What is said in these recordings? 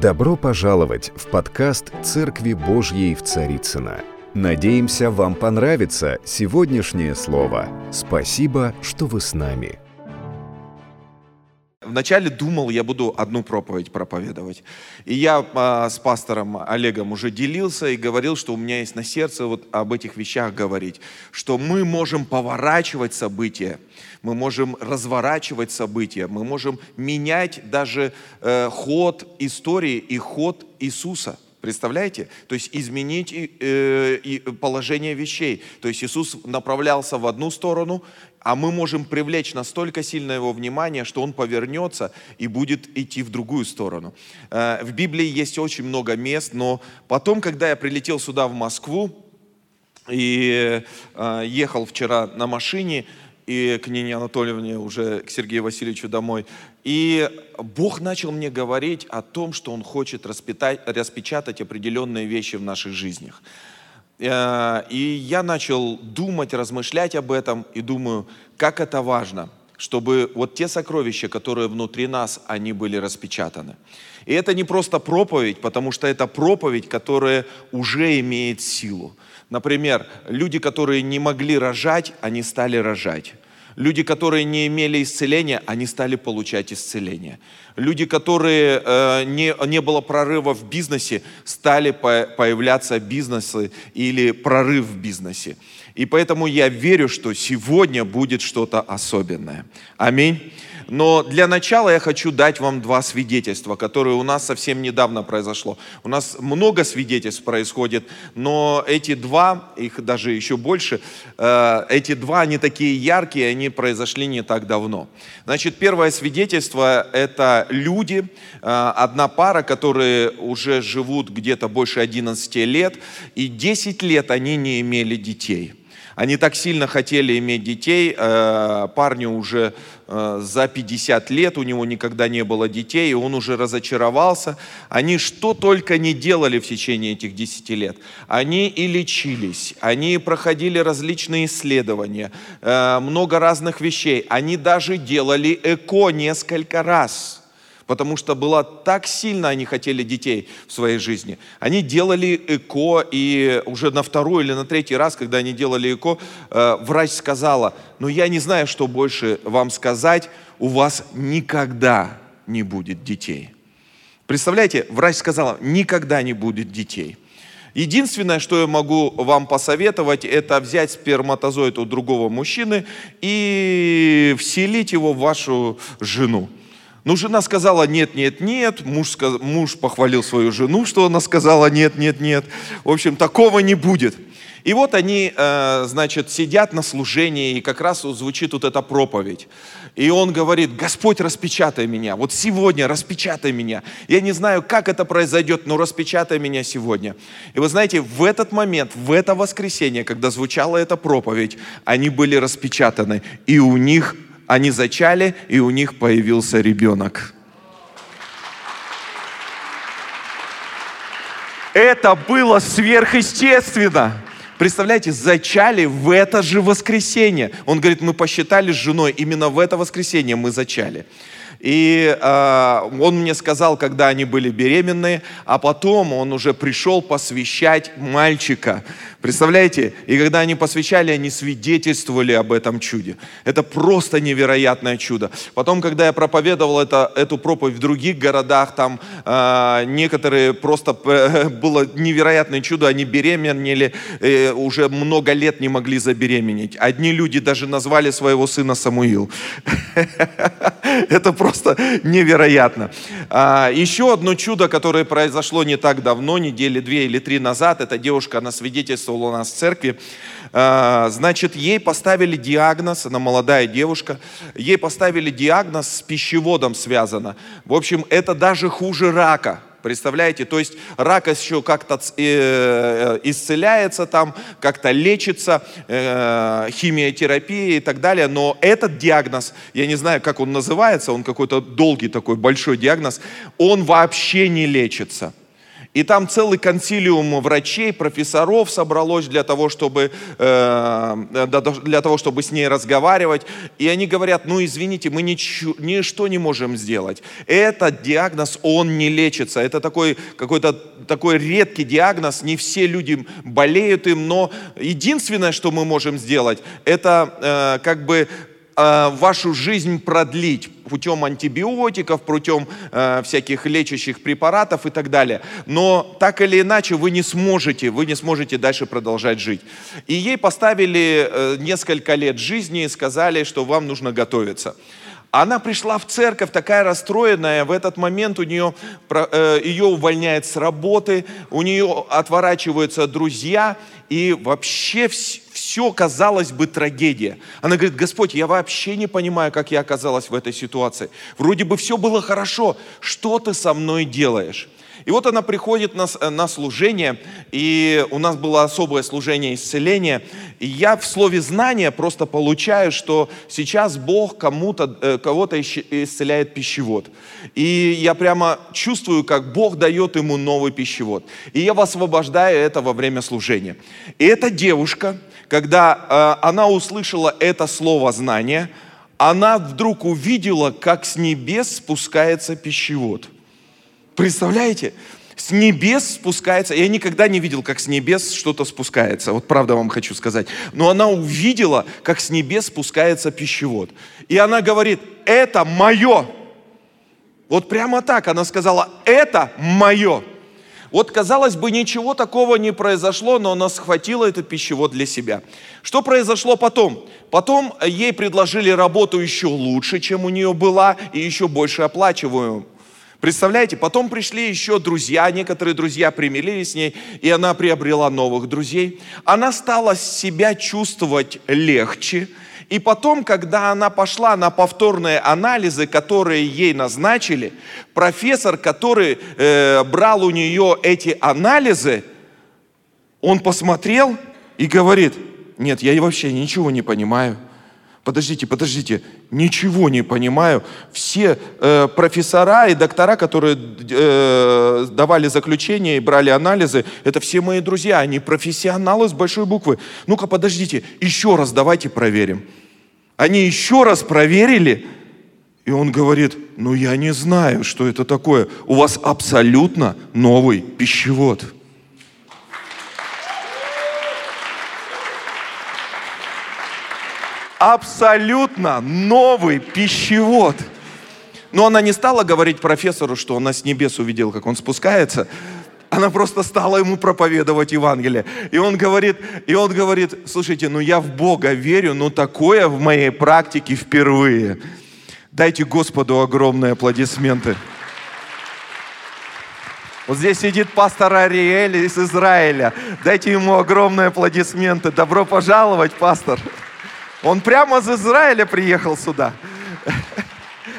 Добро пожаловать в подкаст «Церкви Божьей в Царицыно». Надеемся, вам понравится сегодняшнее слово. Спасибо, что вы с нами. Вначале думал, я буду одну проповедь проповедовать. И я а, с пастором Олегом уже делился и говорил, что у меня есть на сердце вот об этих вещах говорить, что мы можем поворачивать события, мы можем разворачивать события, мы можем менять даже э, ход истории и ход Иисуса. Представляете? То есть изменить э, положение вещей. То есть Иисус направлялся в одну сторону, а мы можем привлечь настолько сильно его внимание, что он повернется и будет идти в другую сторону. Э, в Библии есть очень много мест, но потом, когда я прилетел сюда, в Москву, и э, ехал вчера на машине, и к Нине Анатольевне, уже к Сергею Васильевичу домой. И Бог начал мне говорить о том, что Он хочет распечатать определенные вещи в наших жизнях. Э, и я начал думать, размышлять об этом, и думаю, как это важно, чтобы вот те сокровища, которые внутри нас, они были распечатаны. И это не просто проповедь, потому что это проповедь, которая уже имеет силу. Например, люди, которые не могли рожать, они стали рожать. Люди, которые не имели исцеления, они стали получать исцеление. Люди, которые э, не, не было прорыва в бизнесе, стали по, появляться бизнесы или прорыв в бизнесе. И поэтому я верю, что сегодня будет что-то особенное. Аминь. Но для начала я хочу дать вам два свидетельства, которые у нас совсем недавно произошло. У нас много свидетельств происходит, но эти два, их даже еще больше, э, эти два, они такие яркие, они произошли не так давно. Значит, первое свидетельство – это люди, э, одна пара, которые уже живут где-то больше 11 лет, и 10 лет они не имели детей. Они так сильно хотели иметь детей, э, парню уже э, за 50 лет, у него никогда не было детей, и он уже разочаровался. Они что только не делали в течение этих 10 лет. Они и лечились, они проходили различные исследования, э, много разных вещей. Они даже делали ЭКО несколько раз – потому что было так сильно они хотели детей в своей жизни. Они делали ЭКО, и уже на второй или на третий раз, когда они делали ЭКО, э, врач сказала, ну я не знаю, что больше вам сказать, у вас никогда не будет детей. Представляете, врач сказала, никогда не будет детей. Единственное, что я могу вам посоветовать, это взять сперматозоид у другого мужчины и вселить его в вашу жену. Ну, жена сказала нет, нет, нет. Муж, сказ... муж похвалил свою жену, что она сказала нет, нет, нет. В общем, такого не будет. И вот они, э, значит, сидят на служении, и как раз звучит вот эта проповедь. И он говорит, Господь, распечатай меня. Вот сегодня распечатай меня. Я не знаю, как это произойдет, но распечатай меня сегодня. И вы знаете, в этот момент, в это воскресенье, когда звучала эта проповедь, они были распечатаны. И у них они зачали, и у них появился ребенок. Это было сверхъестественно. Представляете, зачали в это же воскресенье. Он говорит, мы посчитали с женой, именно в это воскресенье мы зачали. И э, он мне сказал, когда они были беременные, а потом он уже пришел посвящать мальчика. Представляете? И когда они посвящали, они свидетельствовали об этом чуде. Это просто невероятное чудо. Потом, когда я проповедовал это, эту проповедь в других городах, там э, некоторые просто э, было невероятное чудо, они беременели, э, уже много лет не могли забеременеть. Одни люди даже назвали своего сына Самуил. Это просто невероятно. А, еще одно чудо, которое произошло не так давно, недели две или три назад, эта девушка, она свидетельствовала у нас в церкви. А, значит, ей поставили диагноз, она молодая девушка, ей поставили диагноз с пищеводом связано. В общем, это даже хуже рака. Представляете? То есть рак еще как-то э, исцеляется там, как-то лечится, э, химиотерапия и так далее. Но этот диагноз, я не знаю, как он называется, он какой-то долгий такой большой диагноз, он вообще не лечится. И там целый консилиум врачей, профессоров собралось для того, чтобы, э, для того, чтобы с ней разговаривать. И они говорят, ну извините, мы ничего, ничто не можем сделать. Этот диагноз, он не лечится. Это такой какой-то такой редкий диагноз. Не все люди болеют им, но единственное, что мы можем сделать, это э, как бы Э, вашу жизнь продлить путем антибиотиков, путем э, всяких лечащих препаратов и так далее. Но так или иначе вы не сможете, вы не сможете дальше продолжать жить. И ей поставили э, несколько лет жизни и сказали, что вам нужно готовиться. Она пришла в церковь такая расстроенная, в этот момент у нее, э, ее увольняют с работы, у нее отворачиваются друзья, и вообще все, казалось бы, трагедия. Она говорит, Господь, я вообще не понимаю, как я оказалась в этой ситуации. Вроде бы все было хорошо, что ты со мной делаешь? И вот она приходит на, на служение, и у нас было особое служение исцеления. И я в слове знания просто получаю, что сейчас Бог кому-то, э, кого-то исцеляет пищевод. И я прямо чувствую, как Бог дает ему новый пищевод. И я высвобождаю это во время служения. И эта девушка, когда э, она услышала это слово знания, она вдруг увидела, как с небес спускается пищевод – Представляете? С небес спускается. Я никогда не видел, как с небес что-то спускается. Вот правда вам хочу сказать. Но она увидела, как с небес спускается пищевод. И она говорит, это мое. Вот прямо так она сказала, это мое. Вот, казалось бы, ничего такого не произошло, но она схватила этот пищевод для себя. Что произошло потом? Потом ей предложили работу еще лучше, чем у нее была, и еще больше оплачиваемую. Представляете, потом пришли еще друзья, некоторые друзья примирились с ней, и она приобрела новых друзей. Она стала себя чувствовать легче, и потом, когда она пошла на повторные анализы, которые ей назначили, профессор, который э, брал у нее эти анализы, он посмотрел и говорит, нет, я вообще ничего не понимаю подождите, подождите, ничего не понимаю. Все э, профессора и доктора, которые э, давали заключение и брали анализы, это все мои друзья, они профессионалы с большой буквы. Ну-ка, подождите, еще раз давайте проверим. Они еще раз проверили, и он говорит, ну я не знаю, что это такое. У вас абсолютно новый пищевод. Абсолютно новый пищевод. Но она не стала говорить профессору, что она с небес увидела, как он спускается. Она просто стала ему проповедовать Евангелие. И он говорит, и он говорит, слушайте, ну я в Бога верю, но такое в моей практике впервые. Дайте Господу огромные аплодисменты. Вот здесь сидит пастор Ариэль из Израиля. Дайте ему огромные аплодисменты. Добро пожаловать, пастор. Он прямо из Израиля приехал сюда.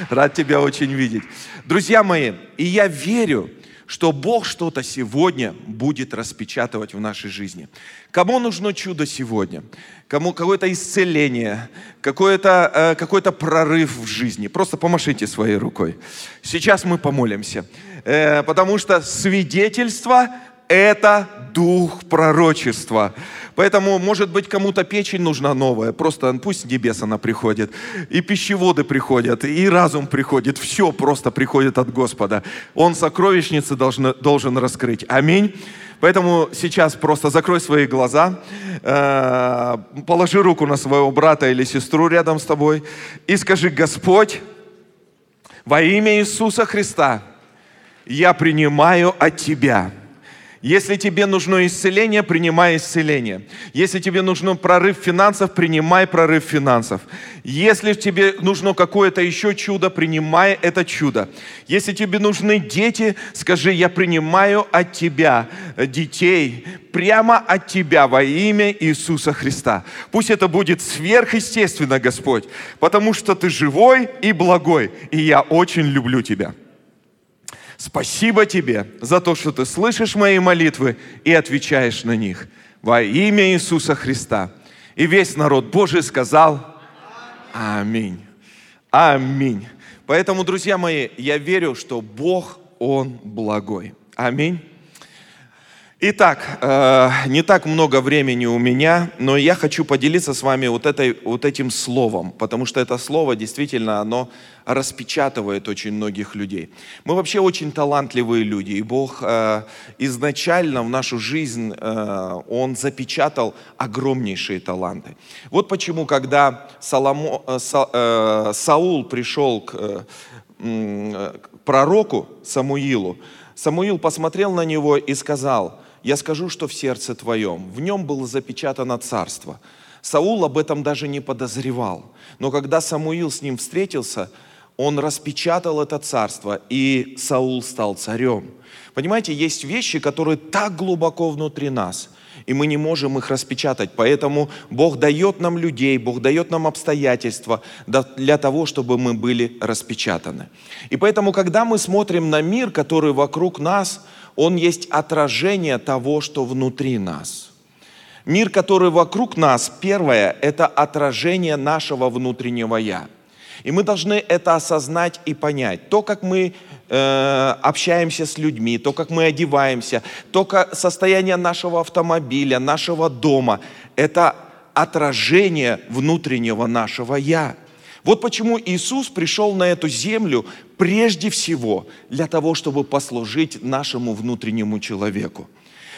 Рад тебя очень видеть. Друзья мои, и я верю, что Бог что-то сегодня будет распечатывать в нашей жизни. Кому нужно чудо сегодня? Кому какое-то исцеление, какой-то э, какой прорыв в жизни? Просто помашите своей рукой. Сейчас мы помолимся. Э, потому что свидетельство – это дух пророчества. Поэтому, может быть, кому-то печень нужна новая. Просто пусть небес она приходит. И пищеводы приходят, и разум приходит. Все просто приходит от Господа. Он сокровищницы должен, должен раскрыть. Аминь. Поэтому сейчас просто закрой свои глаза, э, положи руку на своего брата или сестру рядом с тобой и скажи, Господь, во имя Иисуса Христа я принимаю от Тебя – если тебе нужно исцеление, принимай исцеление. Если тебе нужен прорыв финансов, принимай прорыв финансов. Если тебе нужно какое-то еще чудо, принимай это чудо. Если тебе нужны дети, скажи, я принимаю от тебя детей, прямо от тебя во имя Иисуса Христа. Пусть это будет сверхъестественно, Господь, потому что ты живой и благой, и я очень люблю тебя. Спасибо тебе за то, что ты слышишь мои молитвы и отвечаешь на них. Во имя Иисуса Христа. И весь народ Божий сказал Аминь. Аминь. Поэтому, друзья мои, я верю, что Бог, Он благой. Аминь. Итак, э, не так много времени у меня, но я хочу поделиться с вами вот, этой, вот этим словом, потому что это слово действительно, оно распечатывает очень многих людей. Мы вообще очень талантливые люди, и Бог э, изначально в нашу жизнь, э, Он запечатал огромнейшие таланты. Вот почему, когда Соломо, э, Са, э, Саул пришел к, э, к пророку Самуилу, Самуил посмотрел на него и сказал – я скажу, что в сердце твоем. В нем было запечатано царство. Саул об этом даже не подозревал. Но когда Самуил с ним встретился, он распечатал это царство, и Саул стал царем. Понимаете, есть вещи, которые так глубоко внутри нас, и мы не можем их распечатать. Поэтому Бог дает нам людей, Бог дает нам обстоятельства для того, чтобы мы были распечатаны. И поэтому, когда мы смотрим на мир, который вокруг нас – он есть отражение того, что внутри нас. Мир, который вокруг нас, первое, это отражение нашего внутреннего «я». И мы должны это осознать и понять. То, как мы э, общаемся с людьми, то, как мы одеваемся, то как состояние нашего автомобиля, нашего дома, это отражение внутреннего нашего «я». Вот почему Иисус пришел на эту землю прежде всего для того, чтобы послужить нашему внутреннему человеку.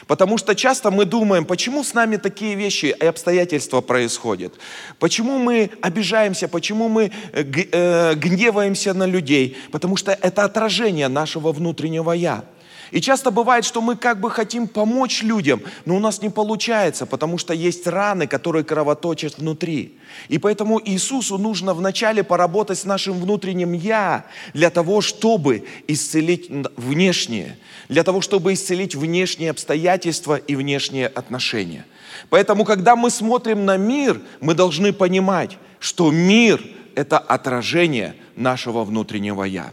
Потому что часто мы думаем, почему с нами такие вещи и обстоятельства происходят? Почему мы обижаемся, почему мы э, э, гневаемся на людей? Потому что это отражение нашего внутреннего «я». И часто бывает, что мы как бы хотим помочь людям, но у нас не получается, потому что есть раны, которые кровоточат внутри. И поэтому Иисусу нужно вначале поработать с нашим внутренним «я» для того, чтобы исцелить внешнее, для того, чтобы исцелить внешние обстоятельства и внешние отношения. Поэтому, когда мы смотрим на мир, мы должны понимать, что мир – это отражение нашего внутреннего «я».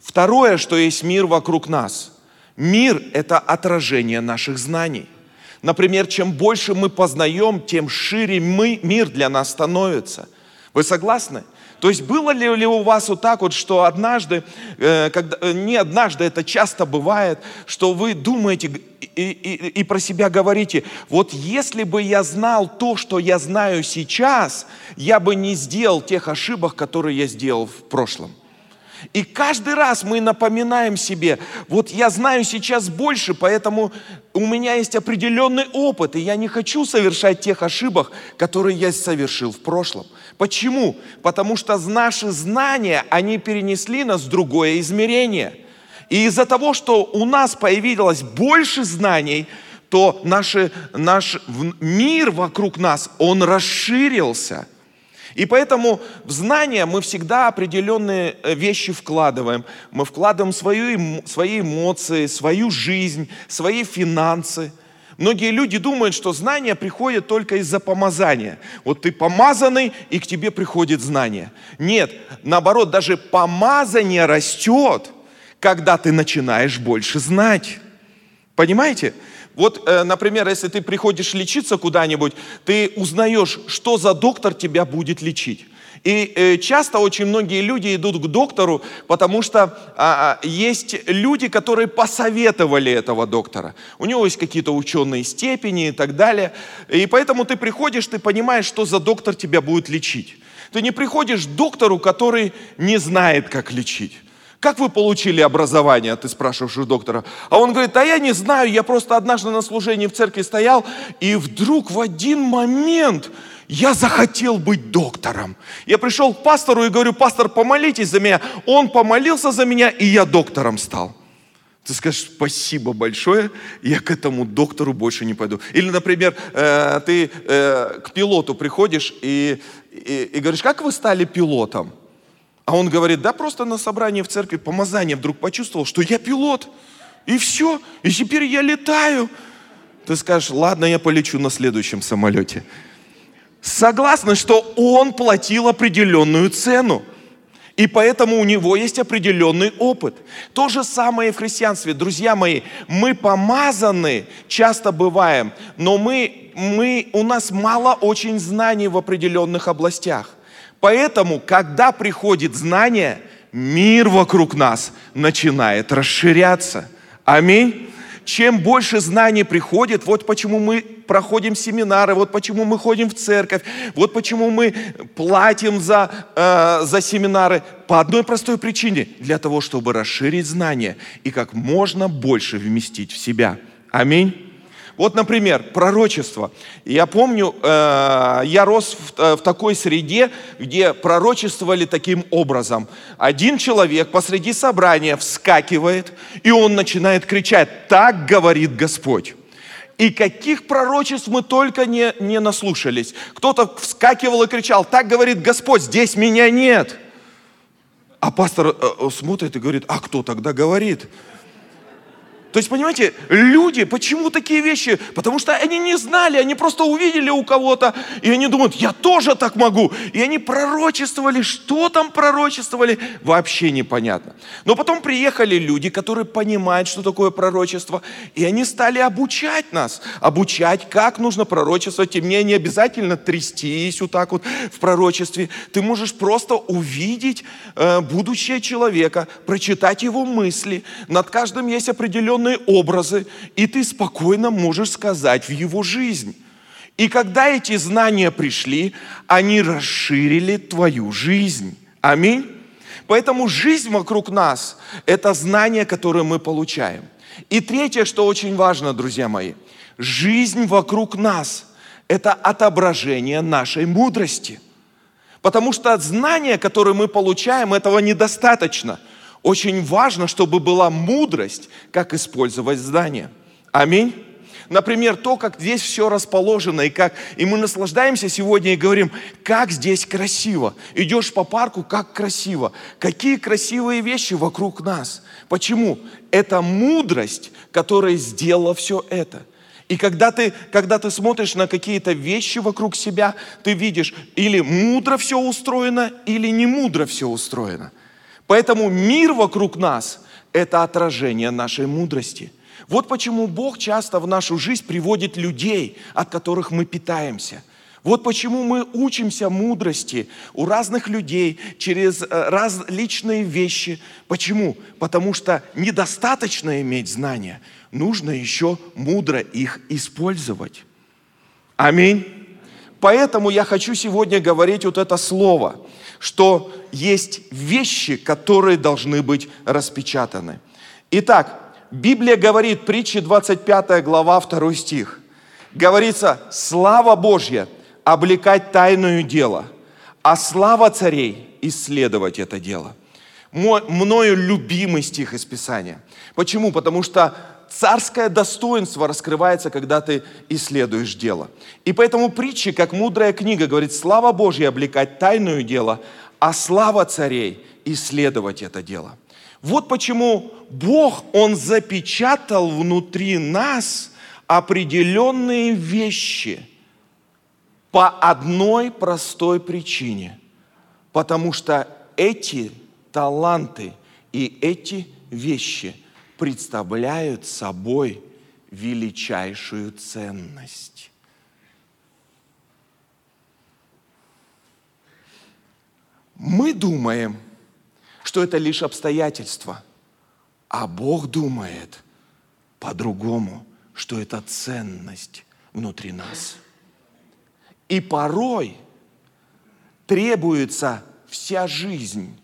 Второе, что есть мир вокруг нас – Мир – это отражение наших знаний. Например, чем больше мы познаем, тем шире мы, мир для нас становится. Вы согласны? То есть было ли, у вас вот так вот, что однажды, э, когда, э, не однажды, это часто бывает, что вы думаете и, и, и про себя говорите, вот если бы я знал то, что я знаю сейчас, я бы не сделал тех ошибок, которые я сделал в прошлом. И каждый раз мы напоминаем себе, вот я знаю сейчас больше, поэтому у меня есть определенный опыт, и я не хочу совершать тех ошибок, которые я совершил в прошлом. Почему? Потому что наши знания, они перенесли нас в другое измерение. И из-за того, что у нас появилось больше знаний, то наши, наш мир вокруг нас, он расширился – и поэтому в знания мы всегда определенные э, вещи вкладываем. Мы вкладываем свою, свои эмоции, свою жизнь, свои финансы. Многие люди думают, что знания приходят только из-за помазания. Вот ты помазанный, и к тебе приходит знание. Нет, наоборот, даже помазание растет, когда ты начинаешь больше знать. Понимаете? Вот, э, например, если ты приходишь лечиться куда-нибудь, ты узнаешь, что за доктор тебя будет лечить. И э, часто очень многие люди идут к доктору, потому что а, а, есть люди, которые посоветовали этого доктора. У него есть какие-то ученые степени и так далее. И поэтому ты приходишь, ты понимаешь, что за доктор тебя будет лечить. Ты не приходишь к доктору, который не знает, как лечить. Как вы получили образование, ты спрашиваешь у доктора. А он говорит, а я не знаю, я просто однажды на служении в церкви стоял, и вдруг в один момент я захотел быть доктором. Я пришел к пастору и говорю, пастор, помолитесь за меня. Он помолился за меня, и я доктором стал. Ты скажешь, спасибо большое, я к этому доктору больше не пойду. Или, например, э, ты э, к пилоту приходишь и, и, и говоришь, как вы стали пилотом? А он говорит, да просто на собрании в церкви помазание вдруг почувствовал, что я пилот. И все, и теперь я летаю. Ты скажешь, ладно, я полечу на следующем самолете. Согласны, что он платил определенную цену. И поэтому у него есть определенный опыт. То же самое и в христианстве. Друзья мои, мы помазаны, часто бываем, но мы, мы, у нас мало очень знаний в определенных областях. Поэтому, когда приходит знание, мир вокруг нас начинает расширяться. Аминь. чем больше знаний приходит, вот почему мы проходим семинары, вот почему мы ходим в церковь, вот почему мы платим за, э, за семинары, по одной простой причине, для того, чтобы расширить знания и как можно больше вместить в себя. Аминь. Вот, например, пророчество. Я помню, э, я рос в, э, в такой среде, где пророчествовали таким образом. Один человек посреди собрания вскакивает, и он начинает кричать, так говорит Господь. И каких пророчеств мы только не, не наслушались. Кто-то вскакивал и кричал, так говорит Господь, здесь меня нет. А пастор э, э смотрит и говорит, а кто тогда говорит? То есть, понимаете, люди, почему такие вещи? Потому что они не знали, они просто увидели у кого-то, и они думают, я тоже так могу. И они пророчествовали, что там пророчествовали, вообще непонятно. Но потом приехали люди, которые понимают, что такое пророчество, и они стали обучать нас, обучать, как нужно пророчествовать. И мне не обязательно трястись вот так вот в пророчестве. Ты можешь просто увидеть э, будущее человека, прочитать его мысли. Над каждым есть определенный определенные образы, и ты спокойно можешь сказать в его жизнь. И когда эти знания пришли, они расширили твою жизнь. Аминь. Поэтому жизнь вокруг нас – это знание, которое мы получаем. И третье, что очень важно, друзья мои, жизнь вокруг нас – это отображение нашей мудрости. Потому что знания, которые мы получаем, этого недостаточно – очень важно, чтобы была мудрость, как использовать здание. Аминь. Например, то, как здесь все расположено, и как и мы наслаждаемся сегодня и говорим, как здесь красиво. Идешь по парку, как красиво. Какие красивые вещи вокруг нас. Почему? Это мудрость, которая сделала все это. И когда ты, когда ты смотришь на какие-то вещи вокруг себя, ты видишь, или мудро все устроено, или не мудро все устроено. Поэтому мир вокруг нас – это отражение нашей мудрости. Вот почему Бог часто в нашу жизнь приводит людей, от которых мы питаемся. Вот почему мы учимся мудрости у разных людей через э, различные вещи. Почему? Потому что недостаточно иметь знания, нужно еще мудро их использовать. Аминь. Поэтому я хочу сегодня говорить вот это слово – что есть вещи, которые должны быть распечатаны. Итак, Библия говорит, притча 25 глава, 2 стих. Говорится, слава Божья облекать тайное дело, а слава царей исследовать это дело. Мой, мною любимый стих из Писания. Почему? Потому что царское достоинство раскрывается, когда ты исследуешь дело. И поэтому притчи, как мудрая книга, говорит, слава Божья облекать тайное дело, а слава царей исследовать это дело. Вот почему Бог, Он запечатал внутри нас определенные вещи по одной простой причине. Потому что эти таланты и эти вещи – представляют собой величайшую ценность. Мы думаем, что это лишь обстоятельства, а Бог думает по-другому, что это ценность внутри нас. И порой требуется вся жизнь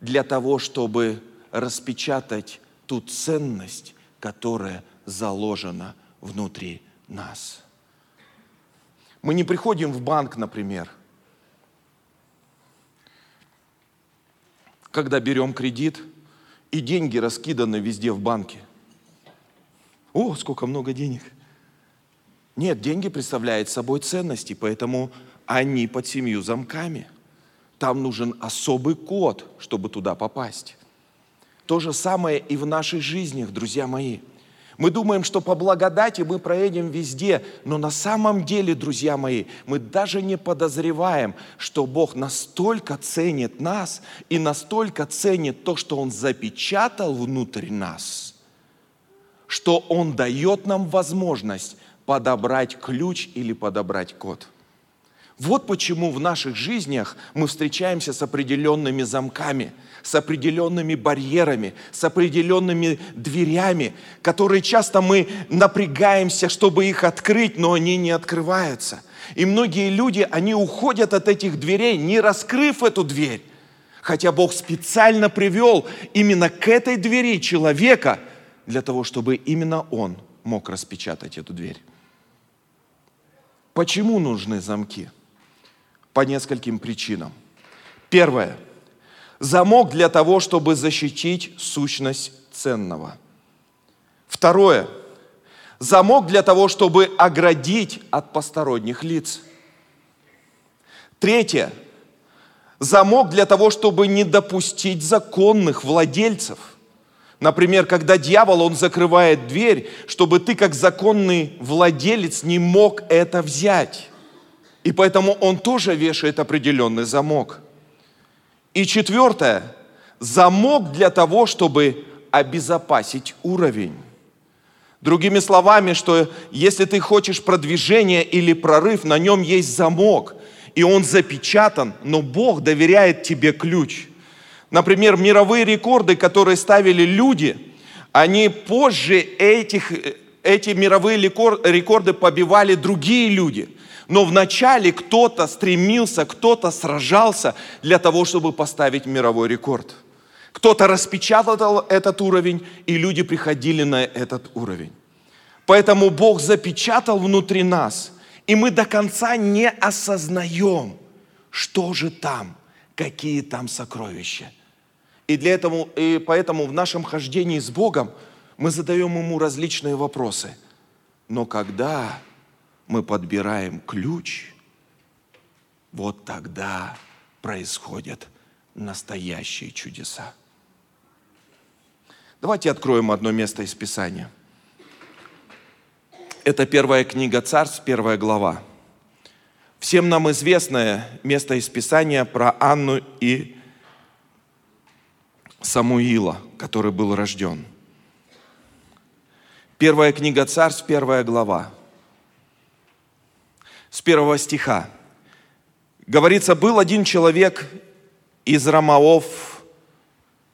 для того, чтобы распечатать ту ценность, которая заложена внутри нас. Мы не приходим в банк, например, когда берем кредит, и деньги раскиданы везде в банке. О, сколько много денег. Нет, деньги представляют собой ценности, поэтому они под семью замками. Там нужен особый код, чтобы туда попасть. То же самое и в нашей жизни, друзья мои. Мы думаем, что по благодати мы проедем везде, но на самом деле, друзья мои, мы даже не подозреваем, что Бог настолько ценит нас и настолько ценит то, что Он запечатал внутрь нас, что Он дает нам возможность подобрать ключ или подобрать код. Вот почему в наших жизнях мы встречаемся с определенными замками, с определенными барьерами, с определенными дверями, которые часто мы напрягаемся, чтобы их открыть, но они не открываются. И многие люди, они уходят от этих дверей, не раскрыв эту дверь. Хотя Бог специально привел именно к этой двери человека для того, чтобы именно он мог распечатать эту дверь. Почему нужны замки? По нескольким причинам. Первое. Замок для того, чтобы защитить сущность ценного. Второе. Замок для того, чтобы оградить от посторонних лиц. Третье. Замок для того, чтобы не допустить законных владельцев – Например, когда дьявол, он закрывает дверь, чтобы ты как законный владелец не мог это взять. И поэтому он тоже вешает определенный замок. И четвертое, замок для того, чтобы обезопасить уровень. Другими словами, что если ты хочешь продвижение или прорыв, на нем есть замок, и он запечатан, но Бог доверяет тебе ключ – Например, мировые рекорды, которые ставили люди, они позже этих, эти мировые рекорды побивали другие люди. Но вначале кто-то стремился, кто-то сражался для того, чтобы поставить мировой рекорд. Кто-то распечатал этот уровень, и люди приходили на этот уровень. Поэтому Бог запечатал внутри нас, и мы до конца не осознаем, что же там, какие там сокровища – и, для этого, и поэтому в нашем хождении с Богом мы задаем Ему различные вопросы. Но когда мы подбираем ключ, вот тогда происходят настоящие чудеса. Давайте откроем одно место из Писания. Это первая книга Царств, первая глава. Всем нам известное место из Писания про Анну и Самуила, который был рожден. Первая книга Царств, первая глава. С первого стиха. Говорится, был один человек из Рамаов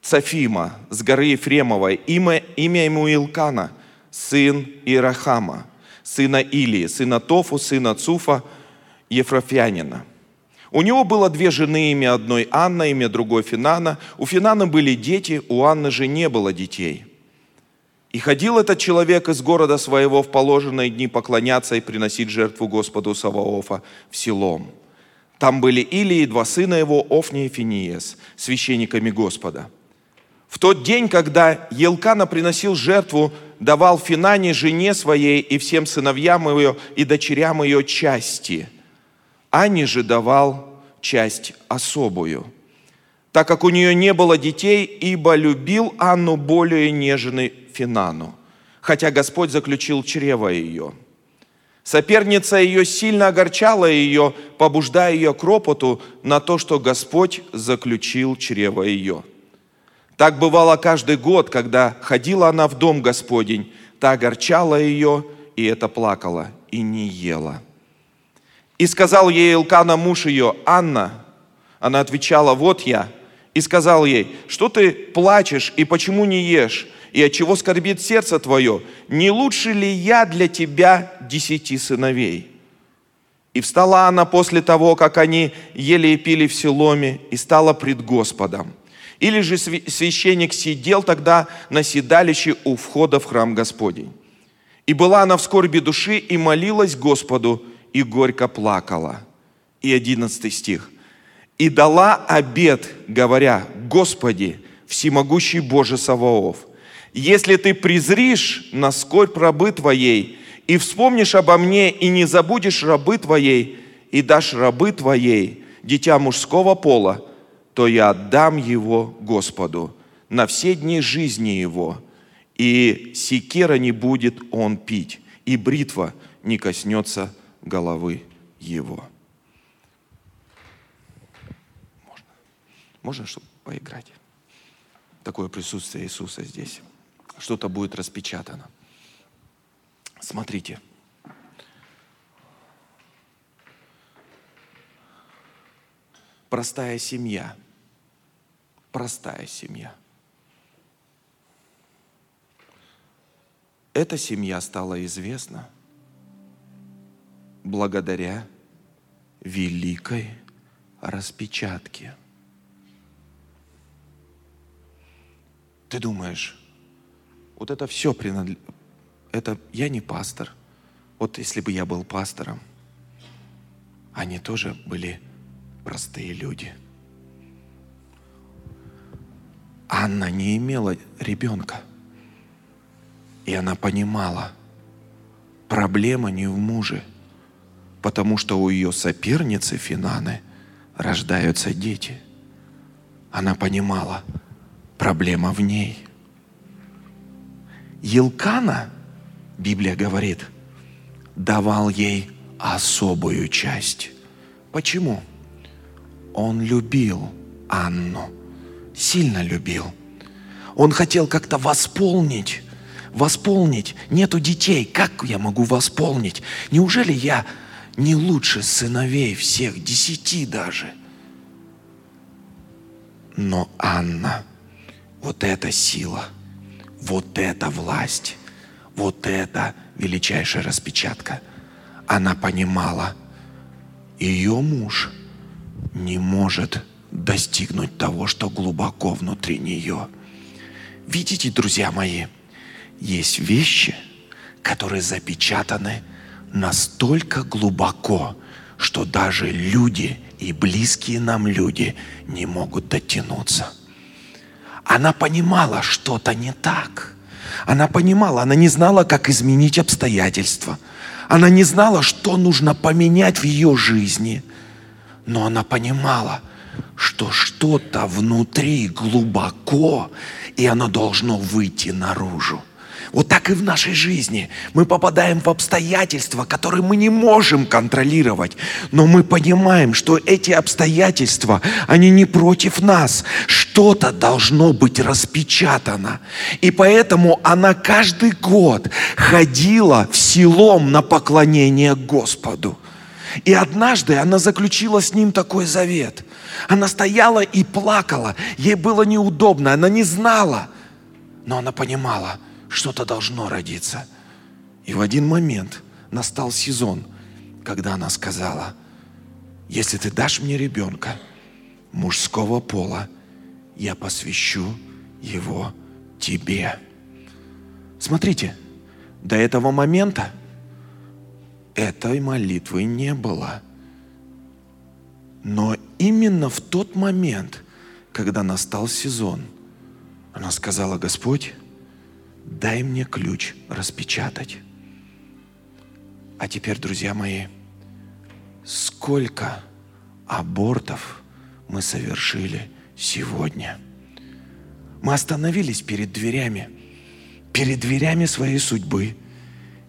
Цафима с горы Ефремовой, имя, имя ему Илкана, сын Ирахама, сына Илии, сына Тофу, сына Цуфа, Ефрофянина. У него было две жены, имя одной Анна, имя другой Финана. У Финана были дети, у Анны же не было детей. И ходил этот человек из города своего в положенные дни поклоняться и приносить жертву Господу Саваофа в селом. Там были Илии, два сына его, Офни и Финиес, священниками Господа. В тот день, когда Елкана приносил жертву, давал Финане жене своей и всем сыновьям ее и дочерям ее части – Анне же давал часть особую, так как у нее не было детей, ибо любил Анну более нежной Финану, хотя Господь заключил чрево ее. Соперница ее сильно огорчала ее, побуждая ее к ропоту на то, что Господь заключил чрево ее. Так бывало каждый год, когда ходила она в дом Господень, та огорчала ее, и это плакала, и не ела. И сказал ей Илкана, муж ее, Анна. Она отвечала, вот я. И сказал ей, что ты плачешь и почему не ешь? И от чего скорбит сердце твое? Не лучше ли я для тебя десяти сыновей? И встала она после того, как они ели и пили в селоме, и стала пред Господом. Или же священник сидел тогда на седалище у входа в храм Господень. И была она в скорби души и молилась Господу, и горько плакала. И одиннадцатый стих. «И дала обед, говоря, Господи, всемогущий Боже Саваоф, если ты презришь на скорбь рабы Твоей, и вспомнишь обо мне, и не забудешь рабы Твоей, и дашь рабы Твоей, дитя мужского пола, то я отдам его Господу на все дни жизни его, и секера не будет он пить, и бритва не коснется головы его. Можно? Можно, чтобы поиграть? Такое присутствие Иисуса здесь. Что-то будет распечатано. Смотрите. Простая семья. Простая семья. Эта семья стала известна благодаря великой распечатке. Ты думаешь, вот это все принадлежит... Это я не пастор. Вот если бы я был пастором, они тоже были простые люди. Анна не имела ребенка. И она понимала, проблема не в муже, потому что у ее соперницы Финаны рождаются дети. Она понимала, проблема в ней. Елкана, Библия говорит, давал ей особую часть. Почему? Он любил Анну, сильно любил. Он хотел как-то восполнить восполнить. Нету детей. Как я могу восполнить? Неужели я не лучше сыновей всех, десяти даже? Но Анна, вот эта сила, вот эта власть, вот эта величайшая распечатка, она понимала, ее муж не может достигнуть того, что глубоко внутри нее. Видите, друзья мои, есть вещи, которые запечатаны настолько глубоко, что даже люди и близкие нам люди не могут дотянуться. Она понимала, что-то не так. Она понимала, она не знала, как изменить обстоятельства. Она не знала, что нужно поменять в ее жизни. Но она понимала, что что-то внутри глубоко, и оно должно выйти наружу. Вот так и в нашей жизни. Мы попадаем в обстоятельства, которые мы не можем контролировать. Но мы понимаем, что эти обстоятельства, они не против нас. Что-то должно быть распечатано. И поэтому она каждый год ходила в селом на поклонение Господу. И однажды она заключила с ним такой завет. Она стояла и плакала. Ей было неудобно. Она не знала. Но она понимала – что-то должно родиться. И в один момент настал сезон, когда она сказала, если ты дашь мне ребенка мужского пола, я посвящу его тебе. Смотрите, до этого момента этой молитвы не было. Но именно в тот момент, когда настал сезон, она сказала, Господь, дай мне ключ распечатать. А теперь, друзья мои, сколько абортов мы совершили сегодня? Мы остановились перед дверями, перед дверями своей судьбы,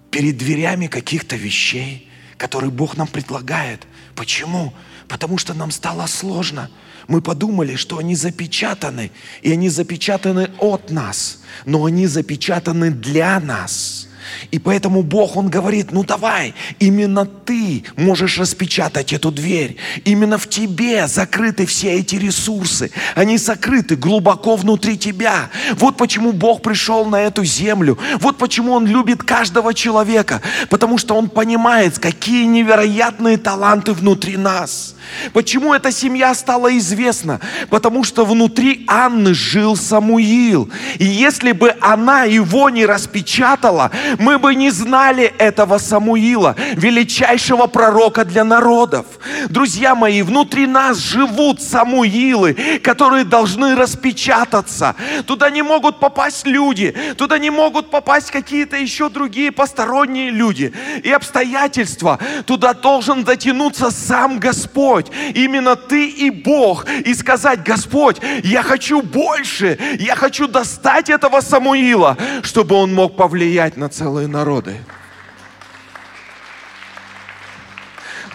перед дверями каких-то вещей, которые Бог нам предлагает. Почему? Потому что нам стало сложно – мы подумали, что они запечатаны, и они запечатаны от нас, но они запечатаны для нас. И поэтому Бог, Он говорит, ну давай, именно ты можешь распечатать эту дверь. Именно в тебе закрыты все эти ресурсы. Они сокрыты глубоко внутри тебя. Вот почему Бог пришел на эту землю. Вот почему Он любит каждого человека. Потому что Он понимает, какие невероятные таланты внутри нас. Почему эта семья стала известна? Потому что внутри Анны жил Самуил. И если бы она его не распечатала, мы бы не знали этого Самуила, величайшего пророка для народов. Друзья мои, внутри нас живут Самуилы, которые должны распечататься. Туда не могут попасть люди, туда не могут попасть какие-то еще другие посторонние люди и обстоятельства. Туда должен дотянуться сам Господь. Именно Ты и Бог, и сказать, Господь, я хочу больше, я хочу достать этого Самуила, чтобы он мог повлиять на целые народы.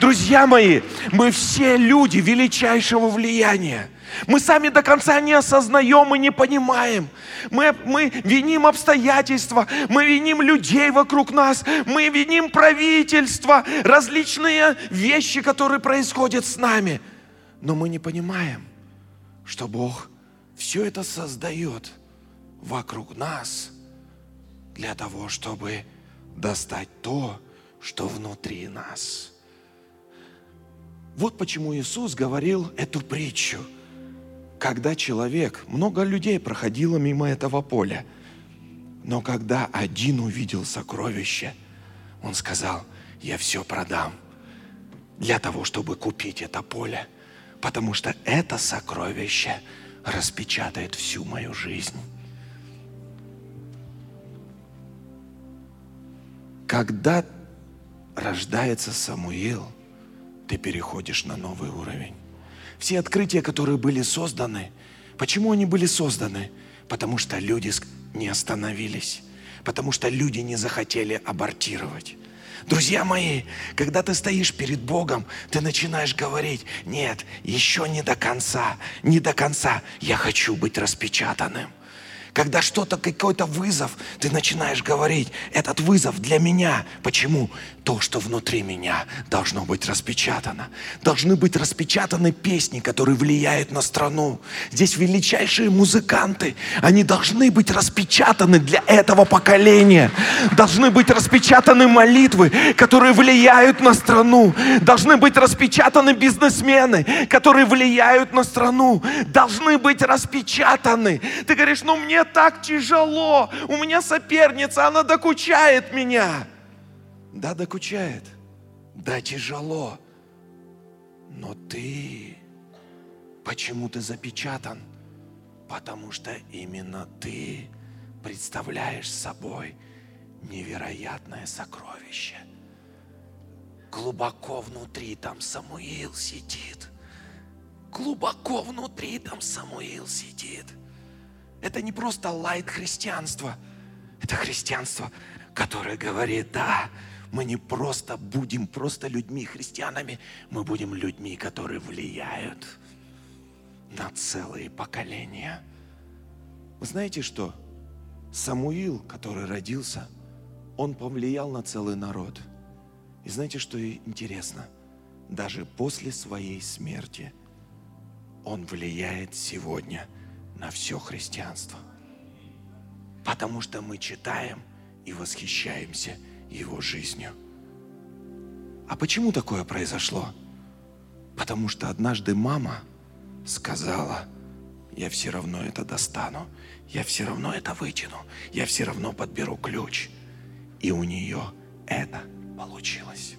Друзья мои, мы все люди величайшего влияния. Мы сами до конца не осознаем и не понимаем. Мы, мы виним обстоятельства, мы виним людей вокруг нас, мы виним правительство, различные вещи, которые происходят с нами. Но мы не понимаем, что Бог все это создает вокруг нас для того, чтобы достать то, что внутри нас. Вот почему Иисус говорил эту притчу. Когда человек, много людей проходило мимо этого поля, но когда один увидел сокровище, он сказал, я все продам для того, чтобы купить это поле, потому что это сокровище распечатает всю мою жизнь. Когда рождается Самуил, ты переходишь на новый уровень. Все открытия, которые были созданы, почему они были созданы? Потому что люди не остановились, потому что люди не захотели абортировать. Друзья мои, когда ты стоишь перед Богом, ты начинаешь говорить, нет, еще не до конца, не до конца, я хочу быть распечатанным. Когда что-то, какой-то вызов, ты начинаешь говорить, этот вызов для меня. Почему? То, что внутри меня должно быть распечатано. Должны быть распечатаны песни, которые влияют на страну. Здесь величайшие музыканты. Они должны быть распечатаны для этого поколения. Должны быть распечатаны молитвы, которые влияют на страну. Должны быть распечатаны бизнесмены, которые влияют на страну. Должны быть распечатаны. Ты говоришь, ну мне так тяжело, у меня соперница, она докучает меня. Да, докучает, да, тяжело, но ты, почему ты запечатан? Потому что именно ты представляешь собой невероятное сокровище. Глубоко внутри там Самуил сидит. Глубоко внутри там Самуил сидит. Это не просто лайт христианство. Это христианство, которое говорит, да, мы не просто будем просто людьми, христианами, мы будем людьми, которые влияют на целые поколения. Вы знаете что? Самуил, который родился, он повлиял на целый народ. И знаете, что интересно? Даже после своей смерти он влияет сегодня – на все христианство. Потому что мы читаем и восхищаемся его жизнью. А почему такое произошло? Потому что однажды мама сказала, я все равно это достану, я все равно это вытяну, я все равно подберу ключ. И у нее это получилось.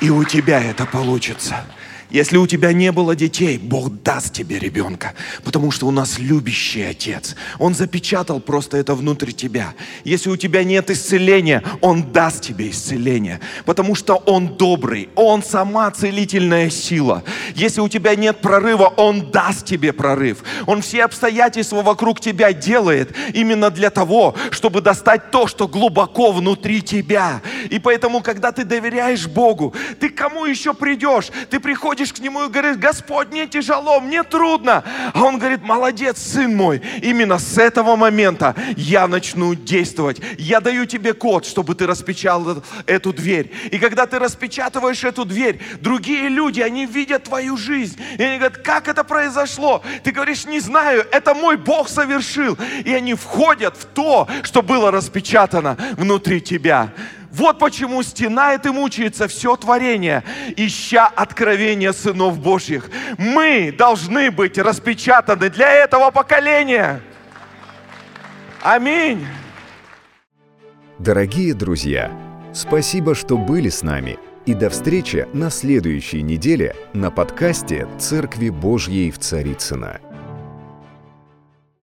И у тебя это получится. Если у тебя не было детей, Бог даст тебе ребенка, потому что у нас любящий Отец. Он запечатал просто это внутрь тебя. Если у тебя нет исцеления, Он даст тебе исцеление, потому что Он добрый, Он сама целительная сила. Если у тебя нет прорыва, Он даст тебе прорыв. Он все обстоятельства вокруг тебя делает именно для того, чтобы достать то, что глубоко внутри тебя. И поэтому, когда ты доверяешь Богу, ты к кому еще придешь? Ты приходишь к нему и говоришь, Господь, мне тяжело, мне трудно. А он говорит, молодец, сын мой, именно с этого момента я начну действовать. Я даю тебе код, чтобы ты распечатал эту дверь. И когда ты распечатываешь эту дверь, другие люди, они видят твою жизнь. И они говорят, как это произошло? Ты говоришь, не знаю, это мой Бог совершил. И они входят в то, что было распечатано внутри тебя. Вот почему стенает и мучается все творение, ища откровения сынов Божьих. Мы должны быть распечатаны для этого поколения. Аминь. Дорогие друзья, спасибо, что были с нами. И до встречи на следующей неделе на подкасте «Церкви Божьей в Царицына.